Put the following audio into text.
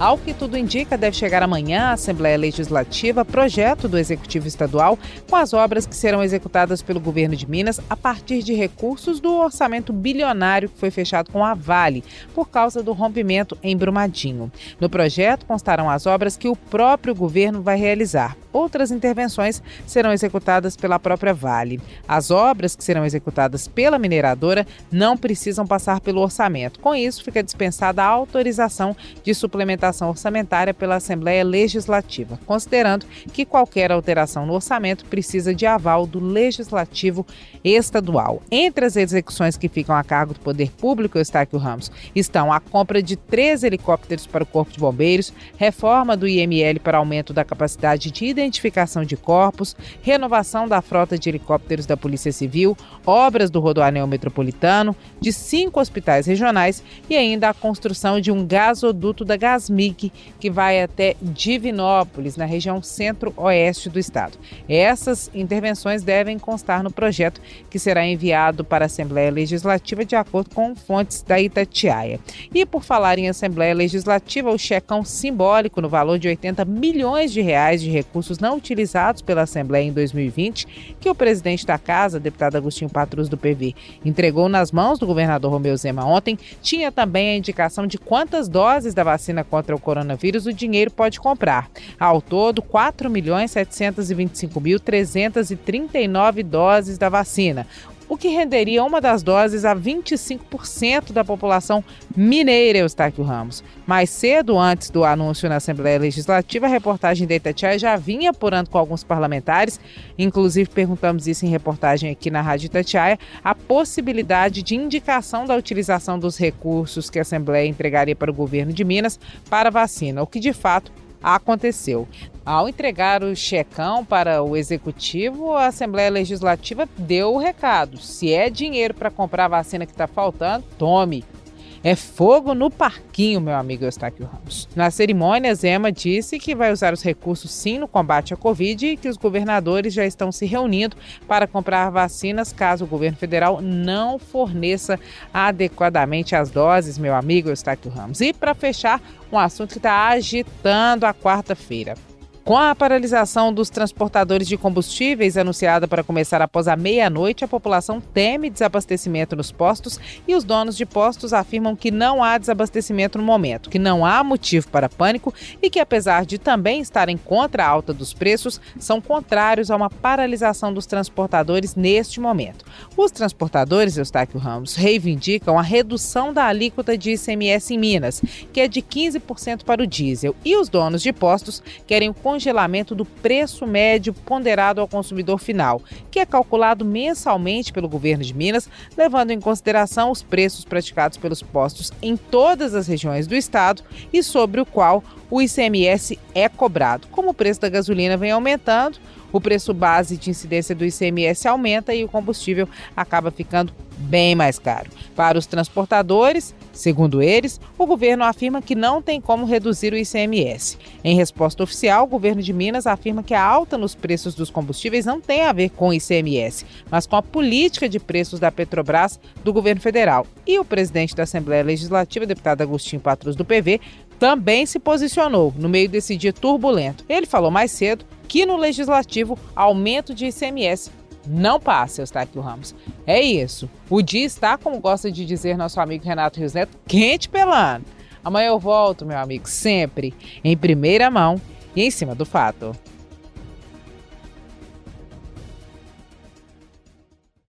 Ao que tudo indica, deve chegar amanhã à Assembleia Legislativa projeto do Executivo Estadual com as obras que serão executadas pelo governo de Minas a partir de recursos do orçamento bilionário que foi fechado com a Vale por causa do rompimento em Brumadinho. No projeto constarão as obras que o próprio governo vai realizar. Outras intervenções serão executadas pela própria Vale. As obras que serão executadas pela mineradora não precisam passar pelo orçamento. Com isso, fica dispensada a autorização de suplementação orçamentária pela Assembleia Legislativa, considerando que qualquer alteração no orçamento precisa de aval do Legislativo Estadual. Entre as execuções que ficam a cargo do Poder Público, Eustáquio Ramos, estão a compra de três helicópteros para o Corpo de Bombeiros, reforma do IML para aumento da capacidade de identificação de corpos, renovação da frota de helicópteros da Polícia Civil, obras do Rodoanel Metropolitano, de cinco hospitais regionais e ainda a construção de um gasoduto da Gasmi que vai até Divinópolis, na região centro-oeste do estado. Essas intervenções devem constar no projeto que será enviado para a Assembleia Legislativa de acordo com fontes da Itatiaia. E por falar em Assembleia Legislativa, o checão simbólico no valor de 80 milhões de reais de recursos não utilizados pela Assembleia em 2020, que o presidente da Casa, deputado Agostinho Patrus do PV, entregou nas mãos do governador Romeu Zema ontem, tinha também a indicação de quantas doses da vacina contra contra o coronavírus, o dinheiro pode comprar. Ao todo, 4.725.339 doses da vacina, o que renderia uma das doses a 25% da população mineira, Eustáquio Ramos. Mais cedo, antes do anúncio na Assembleia Legislativa, a reportagem da Itatiaia já vinha apurando com alguns parlamentares, inclusive perguntamos isso em reportagem aqui na Rádio Itatiaia, a possibilidade de indicação da utilização dos recursos que a Assembleia entregaria para o governo de Minas para vacina, o que de fato aconteceu. Ao entregar o checão para o executivo, a Assembleia Legislativa deu o recado: se é dinheiro para comprar a vacina que está faltando, tome. É fogo no parquinho, meu amigo Eustáquio Ramos. Na cerimônia, Zema disse que vai usar os recursos sim no combate à Covid e que os governadores já estão se reunindo para comprar vacinas caso o governo federal não forneça adequadamente as doses, meu amigo Eustáquio Ramos. E para fechar, um assunto que está agitando a quarta-feira. Com a paralisação dos transportadores de combustíveis anunciada para começar após a meia-noite, a população teme desabastecimento nos postos e os donos de postos afirmam que não há desabastecimento no momento, que não há motivo para pânico e que, apesar de também estarem contra a alta dos preços, são contrários a uma paralisação dos transportadores neste momento. Os transportadores, Eustáquio Ramos, reivindicam a redução da alíquota de ICMS em Minas, que é de 15% para o diesel, e os donos de postos querem o congelamento do preço médio ponderado ao consumidor final, que é calculado mensalmente pelo governo de Minas, levando em consideração os preços praticados pelos postos em todas as regiões do estado e sobre o qual o ICMS é cobrado. Como o preço da gasolina vem aumentando, o preço base de incidência do ICMS aumenta e o combustível acaba ficando bem mais caro. Para os transportadores, segundo eles, o governo afirma que não tem como reduzir o ICMS. Em resposta oficial, o governo de Minas afirma que a alta nos preços dos combustíveis não tem a ver com o ICMS, mas com a política de preços da Petrobras do governo federal. E o presidente da Assembleia Legislativa, deputado Agostinho Patrus do PV, também se posicionou no meio desse dia turbulento. Ele falou mais cedo que no legislativo aumento de ICMS não passa, Eustáquio Ramos. É isso. O dia está, como gosta de dizer nosso amigo Renato Rios Neto, quente pelando. Amanhã eu volto, meu amigo, sempre em primeira mão e em cima do fato.